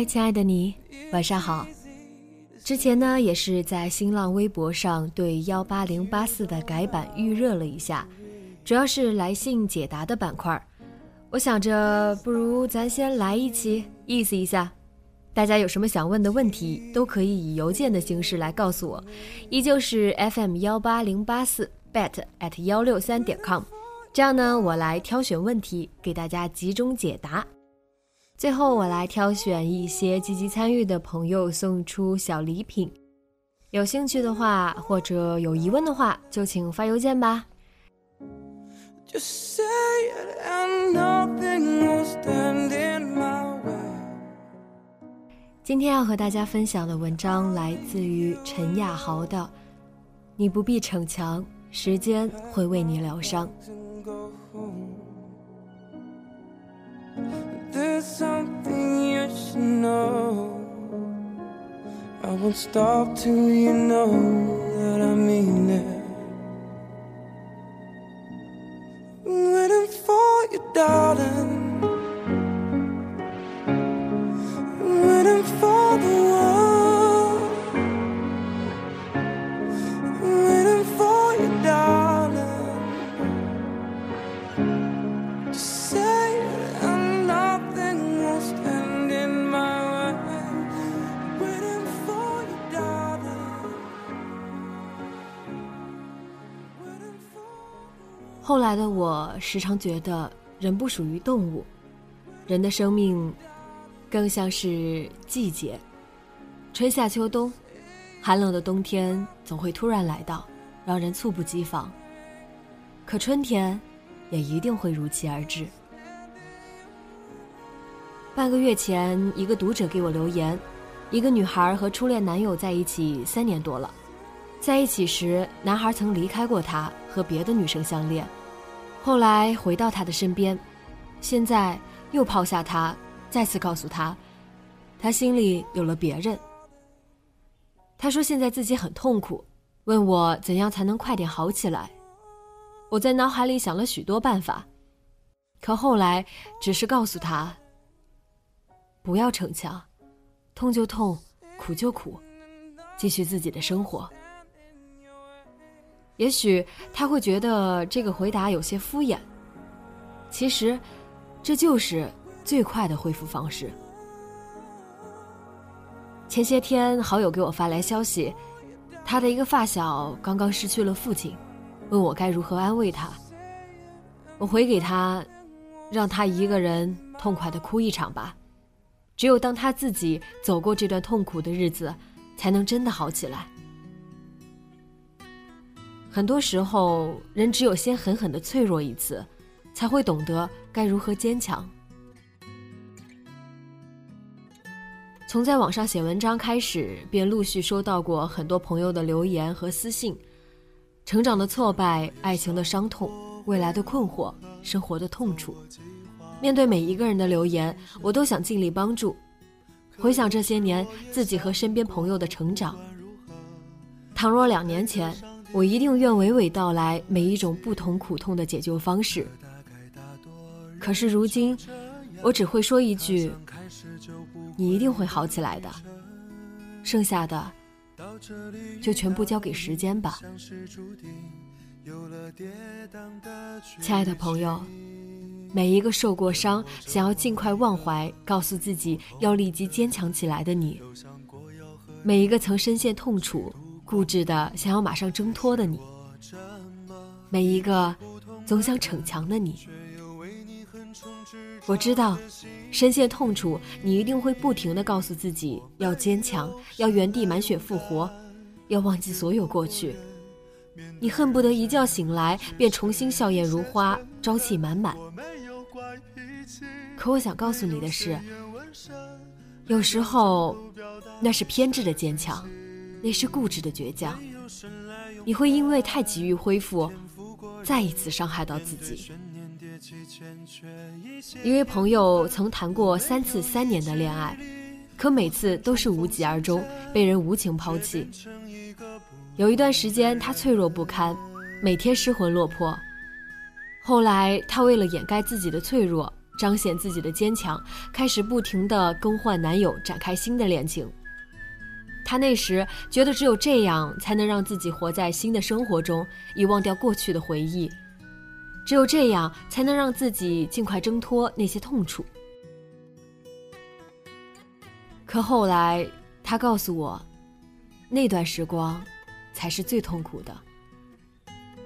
嗨，亲爱的你，晚上好。之前呢，也是在新浪微博上对幺八零八四的改版预热了一下，主要是来信解答的板块。我想着，不如咱先来一期，意思一下。大家有什么想问的问题，都可以以邮件的形式来告诉我，依旧是 FM 幺八零八四 bet at 幺六三点 com。这样呢，我来挑选问题给大家集中解答。最后，我来挑选一些积极参与的朋友送出小礼品。有兴趣的话，或者有疑问的话，就请发邮件吧。今天要和大家分享的文章来自于陈亚豪的《你不必逞强，时间会为你疗伤》。There's something you should know. I won't stop till you know that I mean it. I'm waiting for you, darling. 后来的我时常觉得，人不属于动物，人的生命更像是季节，春夏秋冬，寒冷的冬天总会突然来到，让人猝不及防。可春天也一定会如期而至。半个月前，一个读者给我留言，一个女孩和初恋男友在一起三年多了，在一起时，男孩曾离开过她，和别的女生相恋。后来回到他的身边，现在又抛下他，再次告诉他，他心里有了别人。他说现在自己很痛苦，问我怎样才能快点好起来。我在脑海里想了许多办法，可后来只是告诉他，不要逞强，痛就痛，苦就苦，继续自己的生活。也许他会觉得这个回答有些敷衍，其实，这就是最快的恢复方式。前些天，好友给我发来消息，他的一个发小刚刚失去了父亲，问我该如何安慰他。我回给他，让他一个人痛快的哭一场吧，只有当他自己走过这段痛苦的日子，才能真的好起来。很多时候，人只有先狠狠的脆弱一次，才会懂得该如何坚强。从在网上写文章开始，便陆续收到过很多朋友的留言和私信，成长的挫败、爱情的伤痛、未来的困惑、生活的痛楚。面对每一个人的留言，我都想尽力帮助。回想这些年自己和身边朋友的成长，倘若两年前。我一定愿娓娓道来每一种不同苦痛的解救方式。可是如今，我只会说一句：“你一定会好起来的。”剩下的，就全部交给时间吧。亲爱的朋友，每一个受过伤、想要尽快忘怀、告诉自己要立即坚强起来的你；每一个曾深陷痛楚、固执的想要马上挣脱的你；每一个总想逞强的你。我知道，深陷痛楚，你一定会不停的告诉自己要坚强，要原地满血复活，要忘记所有过去。你恨不得一觉醒来便重新笑靥如花，朝气满满。可我想告诉你的是，有时候那是偏执的坚强，那是固执的倔强。你会因为太急于恢复，再一次伤害到自己。一位朋友曾谈过三次三年的恋爱，可每次都是无疾而终，被人无情抛弃。有一段时间，他脆弱不堪，每天失魂落魄。后来，他为了掩盖自己的脆弱，彰显自己的坚强，开始不停地更换男友，展开新的恋情。他那时觉得，只有这样才能让自己活在新的生活中，以忘掉过去的回忆。只有这样，才能让自己尽快挣脱那些痛楚。可后来，他告诉我，那段时光。才是最痛苦的。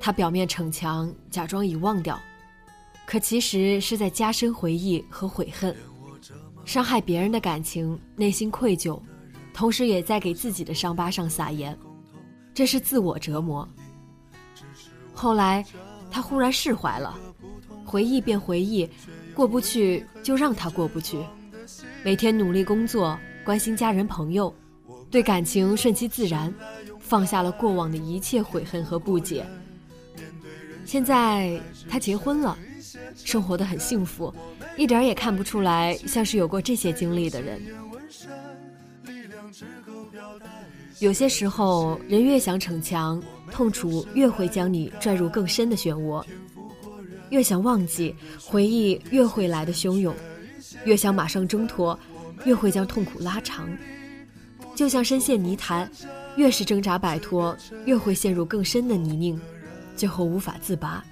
他表面逞强，假装已忘掉，可其实是在加深回忆和悔恨，伤害别人的感情，内心愧疚，同时也在给自己的伤疤上撒盐，这是自我折磨。后来，他忽然释怀了，回忆便回忆，过不去就让他过不去，每天努力工作，关心家人朋友，对感情顺其自然。放下了过往的一切悔恨和不解。现在他结婚了，生活的很幸福，一点也看不出来像是有过这些经历的人。有些时候，人越想逞强，痛楚越会将你拽入更深的漩涡；越想忘记，回忆越会来的汹涌；越想马上挣脱，越会将痛苦拉长。就像深陷泥潭。越是挣扎摆脱，越会陷入更深的泥泞，最后无法自拔。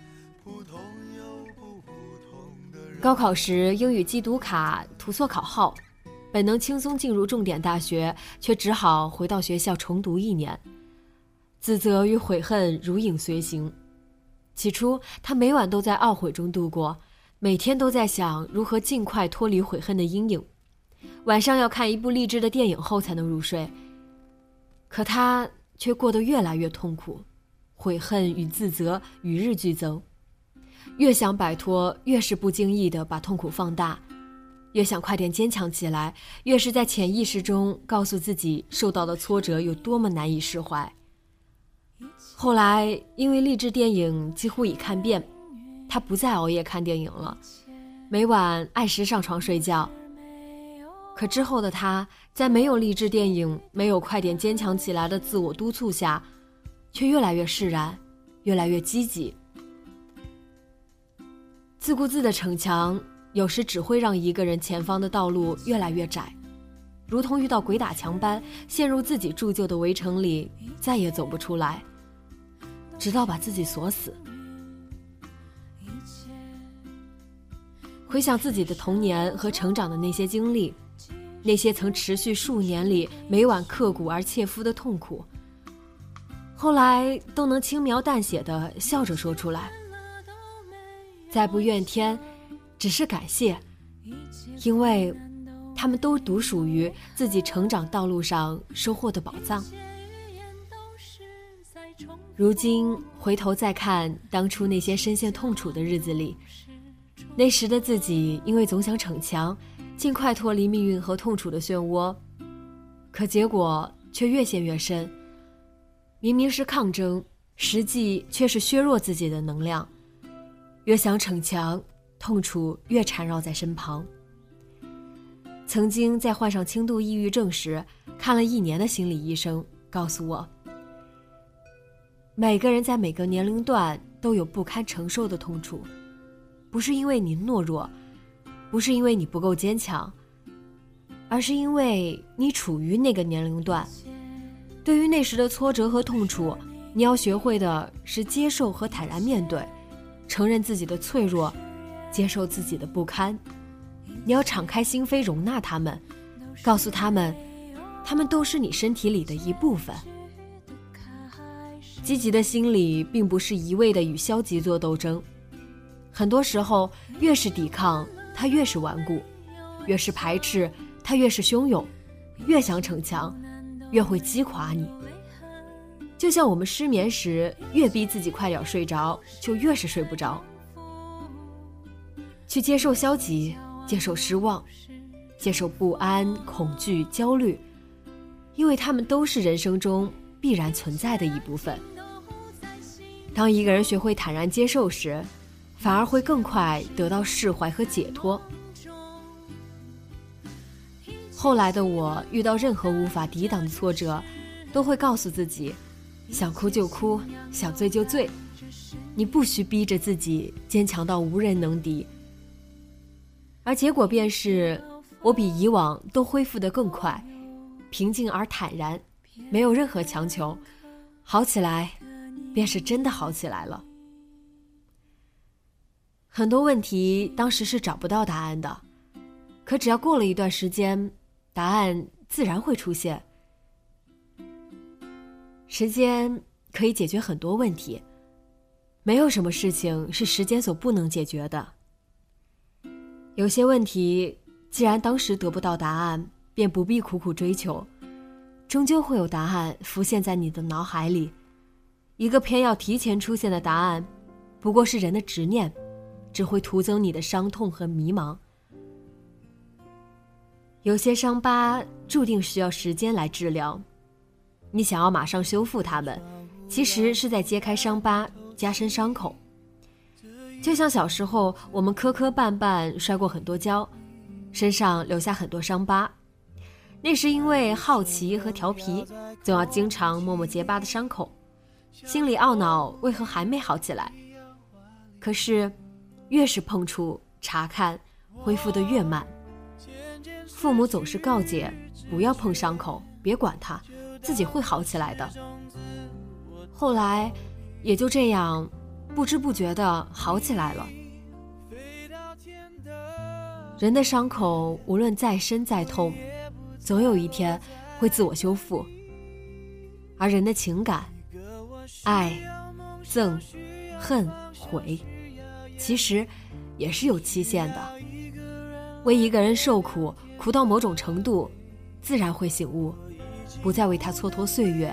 高考时英语机读卡涂错考号，本能轻松进入重点大学，却只好回到学校重读一年，自责与悔恨如影随形。起初，他每晚都在懊悔中度过，每天都在想如何尽快脱离悔恨的阴影。晚上要看一部励志的电影后才能入睡。可他却过得越来越痛苦，悔恨与自责与日俱增，越想摆脱，越是不经意的把痛苦放大；越想快点坚强起来，越是在潜意识中告诉自己受到的挫折有多么难以释怀。后来因为励志电影几乎已看遍，他不再熬夜看电影了，每晚按时上床睡觉。可之后的他，在没有励志电影、没有快点坚强起来的自我督促下，却越来越释然，越来越积极。自顾自的逞强，有时只会让一个人前方的道路越来越窄，如同遇到鬼打墙般，陷入自己铸就的围城里，再也走不出来，直到把自己锁死。回想自己的童年和成长的那些经历。那些曾持续数年里每晚刻骨而切肤的痛苦，后来都能轻描淡写的笑着说出来。再不怨天，只是感谢，因为他们都独属于自己成长道路上收获的宝藏。如今回头再看当初那些深陷痛楚的日子里，那时的自己因为总想逞强。尽快脱离命运和痛楚的漩涡，可结果却越陷越深。明明是抗争，实际却是削弱自己的能量。越想逞强，痛楚越缠绕在身旁。曾经在患上轻度抑郁症时，看了一年的心理医生，告诉我，每个人在每个年龄段都有不堪承受的痛楚，不是因为你懦弱。不是因为你不够坚强，而是因为你处于那个年龄段，对于那时的挫折和痛楚，你要学会的是接受和坦然面对，承认自己的脆弱，接受自己的不堪。你要敞开心扉，容纳他们，告诉他们，他们都是你身体里的一部分。积极的心理并不是一味的与消极做斗争，很多时候越是抵抗，它越是顽固；越是排斥，它越是汹涌；越想逞强，越会击垮你。就像我们失眠时，越逼自己快点睡着，就越是睡不着。去接受消极，接受失望，接受不安、恐惧、焦虑，因为他们都是人生中必然存在的一部分。当一个人学会坦然接受时，反而会更快得到释怀和解脱。后来的我遇到任何无法抵挡的挫折，都会告诉自己：想哭就哭，想醉就醉。你不需逼着自己坚强到无人能敌。而结果便是，我比以往都恢复得更快，平静而坦然，没有任何强求，好起来。便是真的好起来了。很多问题当时是找不到答案的，可只要过了一段时间，答案自然会出现。时间可以解决很多问题，没有什么事情是时间所不能解决的。有些问题，既然当时得不到答案，便不必苦苦追求，终究会有答案浮现在你的脑海里。一个偏要提前出现的答案，不过是人的执念，只会徒增你的伤痛和迷茫。有些伤疤注定需要时间来治疗，你想要马上修复它们，其实是在揭开伤疤，加深伤口。就像小时候我们磕磕绊绊摔过很多跤，身上留下很多伤疤，那是因为好奇和调皮，总要经常摸摸结疤的伤口。心里懊恼，为何还没好起来？可是，越是碰触、查看，恢复的越慢。父母总是告诫，不要碰伤口，别管它，自己会好起来的。后来，也就这样，不知不觉的好起来了。人的伤口，无论再深再痛，总有一天会自我修复。而人的情感，爱、憎、恨、悔，其实也是有期限的。为一个人受苦，苦到某种程度，自然会醒悟，不再为他蹉跎岁月。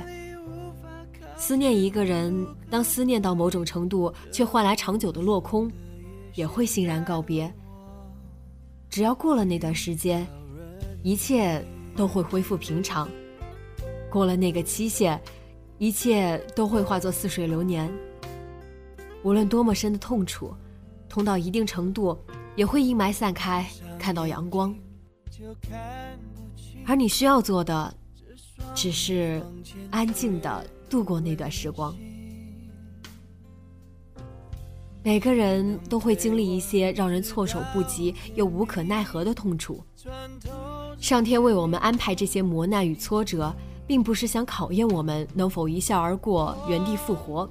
思念一个人，当思念到某种程度，却换来长久的落空，也会欣然告别。只要过了那段时间，一切都会恢复平常。过了那个期限。一切都会化作似水流年。无论多么深的痛楚，痛到一定程度，也会阴霾散开，看到阳光。而你需要做的，只是安静的度过那段时光。每个人都会经历一些让人措手不及又无可奈何的痛楚。上天为我们安排这些磨难与挫折。并不是想考验我们能否一笑而过、原地复活。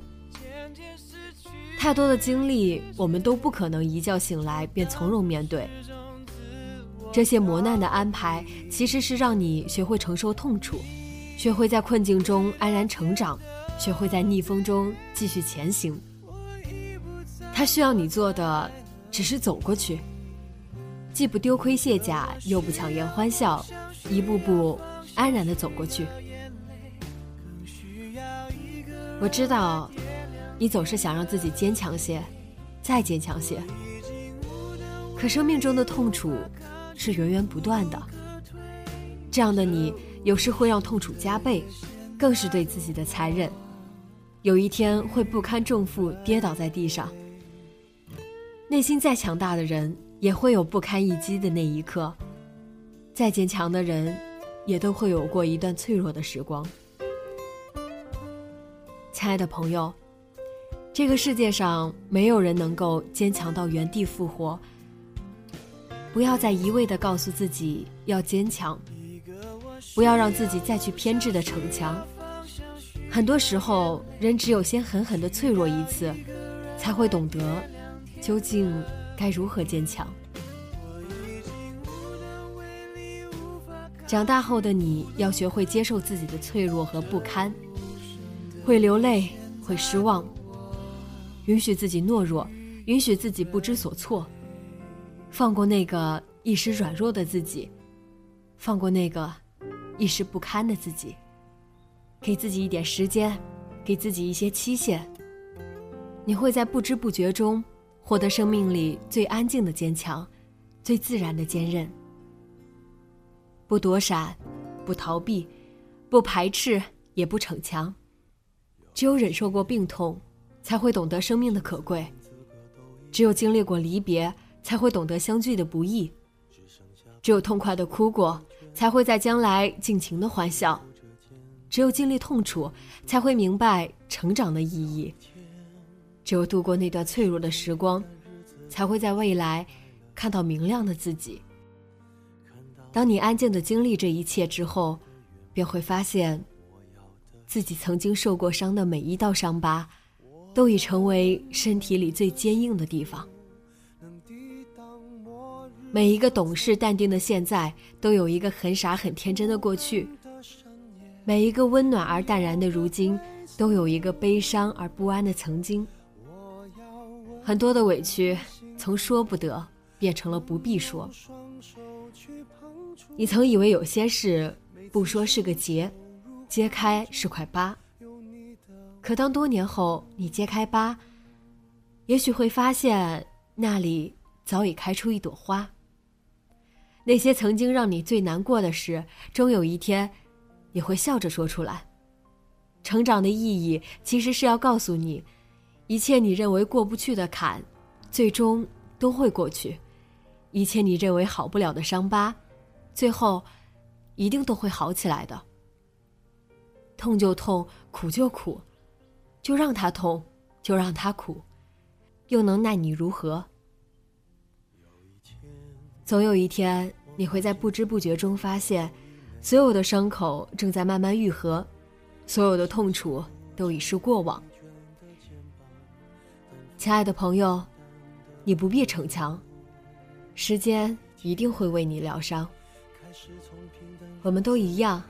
太多的经历，我们都不可能一觉醒来便从容面对。这些磨难的安排，其实是让你学会承受痛楚，学会在困境中安然成长，学会在逆风中继续前行。他需要你做的，只是走过去，既不丢盔卸甲，又不强颜欢笑，一步步安然地走过去。我知道，你总是想让自己坚强些，再坚强些。可生命中的痛楚是源源不断的，这样的你有时会让痛楚加倍，更是对自己的残忍。有一天会不堪重负跌倒在地上。内心再强大的人也会有不堪一击的那一刻，再坚强的人也都会有过一段脆弱的时光。亲爱的朋友，这个世界上没有人能够坚强到原地复活。不要再一味的告诉自己要坚强，不要让自己再去偏执的逞强，很多时候，人只有先狠狠的脆弱一次，才会懂得究竟该如何坚强。长大后的你要学会接受自己的脆弱和不堪，会流泪，会失望，允许自己懦弱，允许自己不知所措，放过那个一时软弱的自己，放过那个一时不堪的自己。给自己一点时间，给自己一些期限。你会在不知不觉中获得生命里最安静的坚强，最自然的坚韧。不躲闪，不逃避，不排斥，也不逞强。只有忍受过病痛，才会懂得生命的可贵；只有经历过离别，才会懂得相聚的不易；只有痛快的哭过，才会在将来尽情的欢笑。只有经历痛楚，才会明白成长的意义；只有度过那段脆弱的时光，才会在未来看到明亮的自己。当你安静的经历这一切之后，便会发现，自己曾经受过伤的每一道伤疤，都已成为身体里最坚硬的地方。每一个懂事淡定的现在，都有一个很傻很天真的过去。每一个温暖而淡然的如今，都有一个悲伤而不安的曾经。很多的委屈，从说不得变成了不必说。你曾以为有些事不说是个结，揭开是块疤。可当多年后你揭开疤，也许会发现那里早已开出一朵花。那些曾经让你最难过的事，终有一天。也会笑着说出来。成长的意义其实是要告诉你，一切你认为过不去的坎，最终都会过去；一切你认为好不了的伤疤，最后一定都会好起来的。痛就痛，苦就苦，就让它痛，就让它苦，又能奈你如何？总有一天，你会在不知不觉中发现。所有的伤口正在慢慢愈合，所有的痛楚都已是过往。亲爱的朋友，你不必逞强，时间一定会为你疗伤。我们都一样，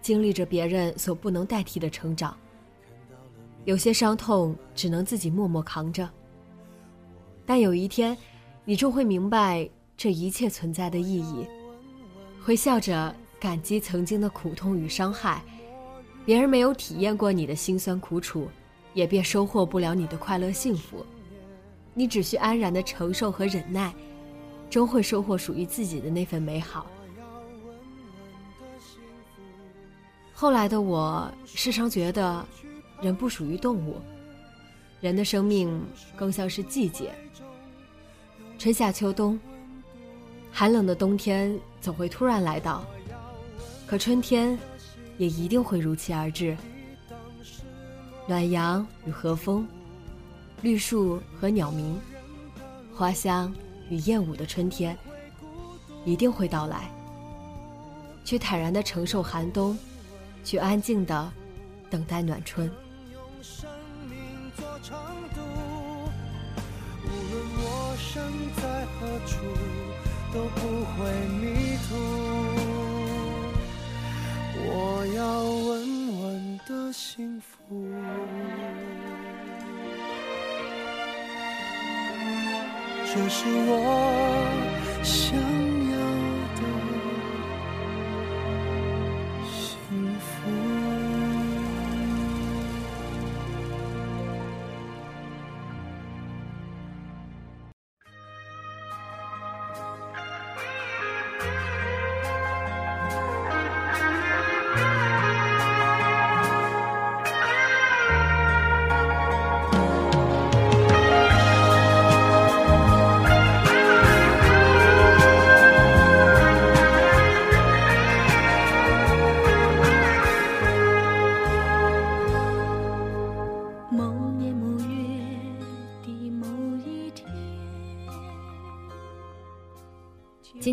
经历着别人所不能代替的成长。有些伤痛只能自己默默扛着，但有一天，你终会明白这一切存在的意义，会笑着。感激曾经的苦痛与伤害，别人没有体验过你的辛酸苦楚，也便收获不了你的快乐幸福。你只需安然的承受和忍耐，终会收获属于自己的那份美好。后来的我时常觉得，人不属于动物，人的生命更像是季节。春夏秋冬，寒冷的冬天总会突然来到。可春天，也一定会如期而至。暖阳与和风，绿树和鸟鸣，花香与燕舞的春天，一定会到来。去坦然的承受寒冬，去安静的等待暖春。无论我身在何处，都不会迷途。我要稳稳的幸福，这是我想。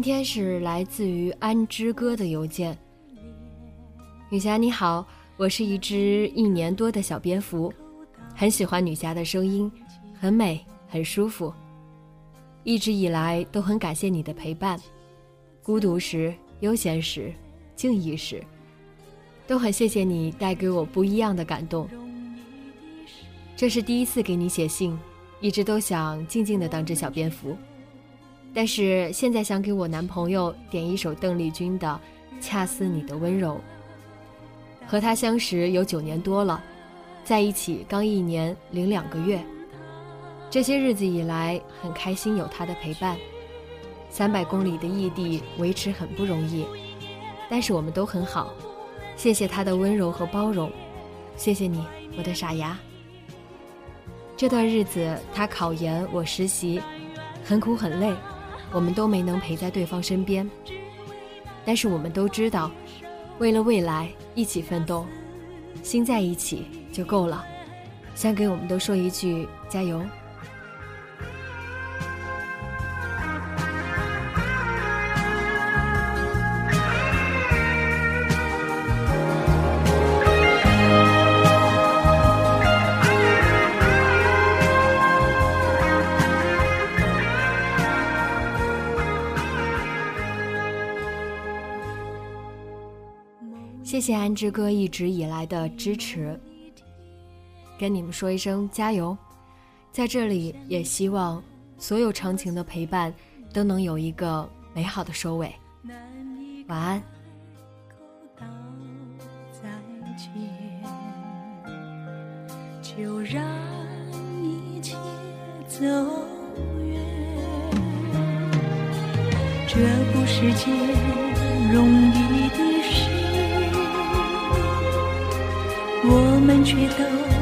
天是来自于安之歌的邮件。女侠你好，我是一只一年多的小蝙蝠，很喜欢女侠的声音，很美，很舒服。一直以来都很感谢你的陪伴，孤独时、悠闲时、静意时，都很谢谢你带给我不一样的感动。这是第一次给你写信，一直都想静静的当只小蝙蝠，但是现在想给我男朋友点一首邓丽君的《恰似你的温柔》。和他相识有九年多了，在一起刚一年零两个月。这些日子以来，很开心有他的陪伴。三百公里的异地维持很不容易，但是我们都很好。谢谢他的温柔和包容，谢谢你，我的傻牙。这段日子他考研，我实习，很苦很累，我们都没能陪在对方身边。但是我们都知道。为了未来一起奋斗，心在一起就够了。想给我们都说一句加油。谢安之哥一直以来的支持，跟你们说一声加油！在这里也希望所有长情的陪伴都能有一个美好的收尾。晚安。就让一切走远，这不是件容易却都